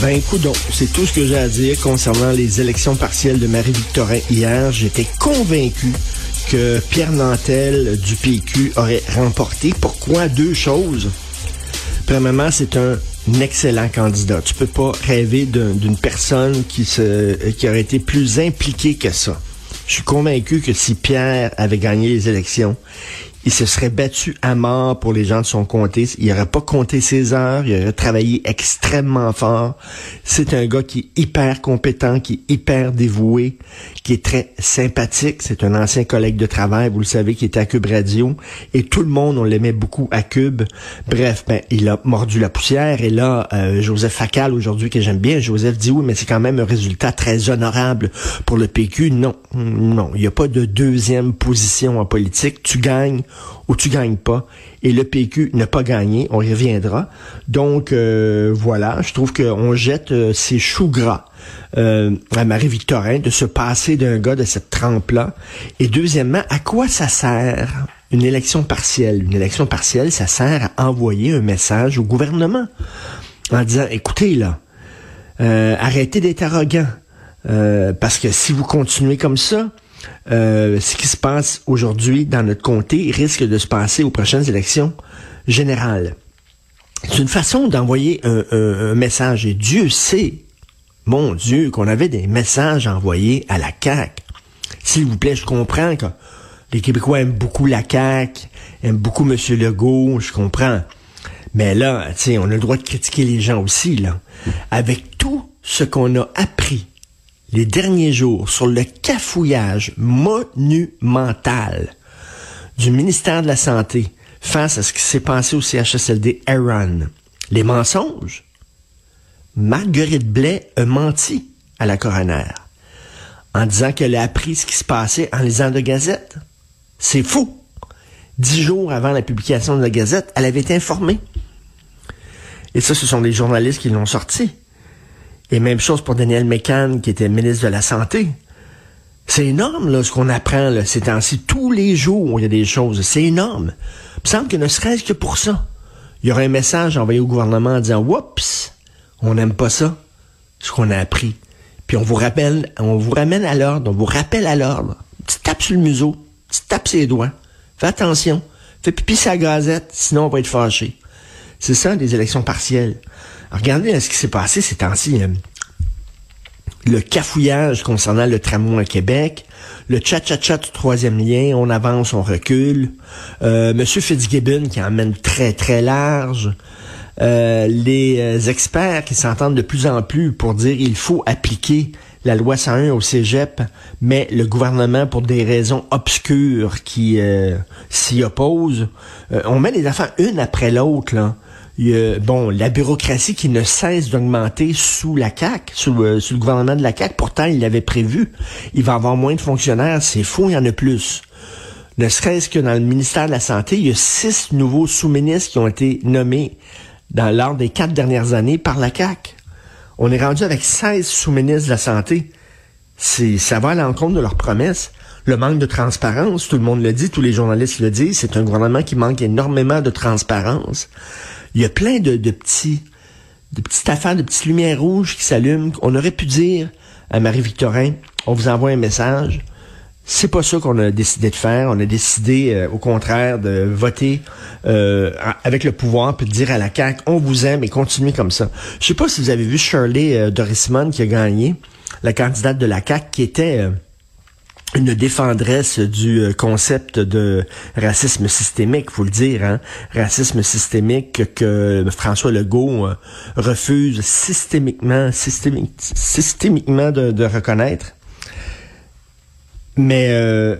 Ben coudon. C'est tout ce que j'ai à dire concernant les élections partielles de Marie-Victorin hier. J'étais convaincu que Pierre Nantel du PQ aurait remporté. Pourquoi? Deux choses. Premièrement, c'est un excellent candidat. Tu peux pas rêver d'une personne qui, qui aurait été plus impliquée que ça. Je suis convaincu que si Pierre avait gagné les élections, il se serait battu à mort pour les gens de son comté. Il n'aurait pas compté ses heures, il aurait travaillé extrêmement fort. C'est un gars qui est hyper compétent, qui est hyper dévoué, qui est très sympathique. C'est un ancien collègue de travail, vous le savez, qui était à Cube Radio. Et tout le monde, on l'aimait beaucoup à Cube. Bref, ben, il a mordu la poussière. Et là, euh, Joseph Facal, aujourd'hui, que j'aime bien, Joseph dit oui, mais c'est quand même un résultat très honorable pour le PQ. Non, non, il n'y a pas de deuxième position en politique. Tu gagnes ou tu gagnes pas. Et le PQ n'a pas gagné, on y reviendra. Donc euh, voilà, je trouve qu'on jette euh, ses choux gras euh, à Marie-Victorin de se passer d'un gars de cette trempe-là. Et deuxièmement, à quoi ça sert une élection partielle? Une élection partielle, ça sert à envoyer un message au gouvernement en disant, écoutez là, arrêtez d'être arrogant. parce que si vous continuez comme ça, euh, ce qui se passe aujourd'hui dans notre comté risque de se passer aux prochaines élections générales. C'est une façon d'envoyer un, message. Et Dieu sait, mon Dieu, qu'on avait des messages envoyés à la CAQ. S'il vous plaît, je comprends que les Québécois aiment beaucoup la CAQ, aiment beaucoup M. Legault, je comprends. Mais là, on a le droit de critiquer les gens aussi, là. Avec tout ce qu'on a appris les derniers jours sur le cafouillage monumental du ministère de la Santé face à ce qui s'est passé au CHSLD Aaron. Les mensonges? Marguerite Blais a menti à la coroner en disant qu'elle a appris ce qui se passait en lisant de Gazette. C'est faux. Dix jours avant la publication de la Gazette, elle avait été informée. Et ça, ce sont les journalistes qui l'ont sorti. Et même chose pour Daniel McCann, qui était ministre de la Santé. C'est énorme, là, ce qu'on apprend, là, ces temps-ci. Tous les jours, il y a des choses. C'est énorme. Il me semble que ne serait-ce que pour ça, il y aurait un message envoyé au gouvernement en disant, oups, on n'aime pas ça, ce qu'on a appris. Puis on vous rappelle, on vous ramène à l'ordre, on vous rappelle à l'ordre. Tu tapes sur le museau, tu tapes ses doigts. Fais attention. Fais pipi sa gazette, sinon on va être fâché. C'est ça, des élections partielles regardez ce qui s'est passé ces temps-ci. Hein. Le cafouillage concernant le tramway à Québec, le tcha-tcha-tcha du troisième lien, on avance, on recule. Euh, Monsieur Fitzgibbon qui emmène très, très large. Euh, les euh, experts qui s'entendent de plus en plus pour dire il faut appliquer la loi 101 au cégep, mais le gouvernement, pour des raisons obscures qui s'y opposent, on met les affaires une après l'autre. Bon, la bureaucratie qui ne cesse d'augmenter sous la euh, sous, le gouvernement de la CAQ. Pourtant, il l'avait prévu. Il va avoir moins de fonctionnaires. C'est faux, il y en a plus. Ne serait-ce que dans le ministère de la Santé, il y a six nouveaux sous-ministres qui ont été nommés dans l'ordre des quatre dernières années par la CAQ. On est rendu avec 16 sous-ministres de la Santé. Ça va à l'encontre de leurs promesses. Le manque de transparence, tout le monde le dit, tous les journalistes le disent, c'est un gouvernement qui manque énormément de transparence. Il y a plein de, petits, de petites affaires, de petites lumières rouges qui s'allument. On aurait pu dire à Marie-Victorin, on vous envoie un message. C'est pas ça qu'on a décidé de faire. On a décidé, euh, au contraire, de voter euh, avec le pouvoir puis de dire à la CAQ, on vous aime et continuez comme ça. Je sais pas si vous avez vu Shirley euh, Dorisman qui a gagné, la candidate de la CAQ, qui était une défendresse du euh, concept de racisme systémique, faut le dire, hein? racisme systémique que François Legault euh, refuse systémiquement, systémiquement de, reconnaître. Mais euh,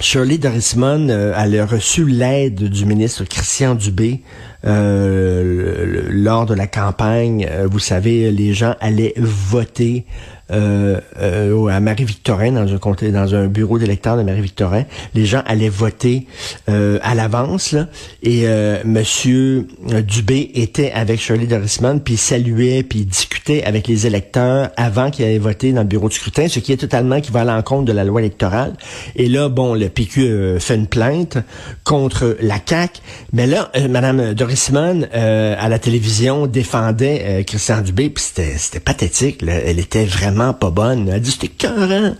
Shirley Dorisman, elle a reçu l'aide du ministre Christian Dubé lors de la campagne. vous savez, les gens allaient voter euh, euh, à Marie-Victorin, dans un dans un bureau d'électeurs de Marie-Victorin. Les gens allaient voter euh, à l'avance, et Monsieur Dubé était avec Shirley Dorisman, puis saluait, puis discutait avec les électeurs avant qu'ils aient voté dans le bureau de scrutin, ce qui est totalement qui va à l'encontre de la loi électorale. Et là, bon, le PQ fait une plainte contre la CAQ, mais là, Madame Dorisman, à la télévision, défendait Christian Dubé, puis c'était pathétique. Elle était vraiment pas bonne. Elle dit c'était écœurant.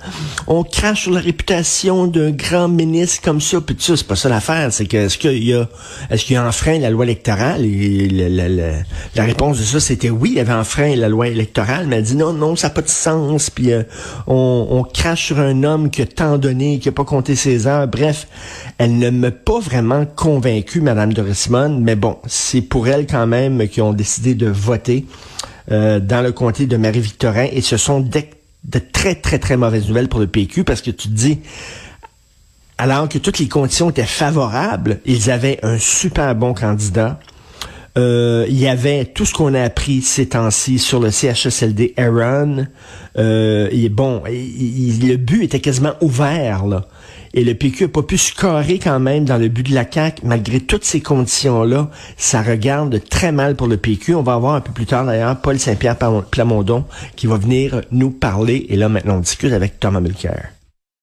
On crache sur la réputation d'un grand ministre comme ça, puis ça, c'est pas ça l'affaire. C'est que est-ce qu'il y a est-ce qu'il a enfreint la loi électorale? La, réponse de ça, c'était oui, il avait enfreint la loi électorale, mais elle dit non, non, ça n'a pas de sens. Puis euh, on, crache sur un homme qui a tant donné, qui a pas compté ses heures. Bref, elle ne m'a pas vraiment convaincu, Madame de mais bon, c'est pour elle quand même qui ont décidé de voter. Euh, dans le comté de Marie-Victorin et ce sont de, très, très, très mauvaises nouvelles pour le PQ parce que tu te dis, alors que toutes les conditions étaient favorables, ils avaient un super bon candidat. Euh, il y avait tout ce qu'on a appris ces temps-ci sur le CHSLD Aaron. Euh, et bon, le but était quasiment ouvert là. Et le PQ n'a pas pu se carrer quand même dans le but de la CAQ. Malgré toutes ces conditions-là, ça regarde très mal pour le PQ. On va avoir un peu plus tard d'ailleurs Paul Saint-Pierre Plamondon qui va venir nous parler. Et là, maintenant, on discute avec Thomas Mulcair.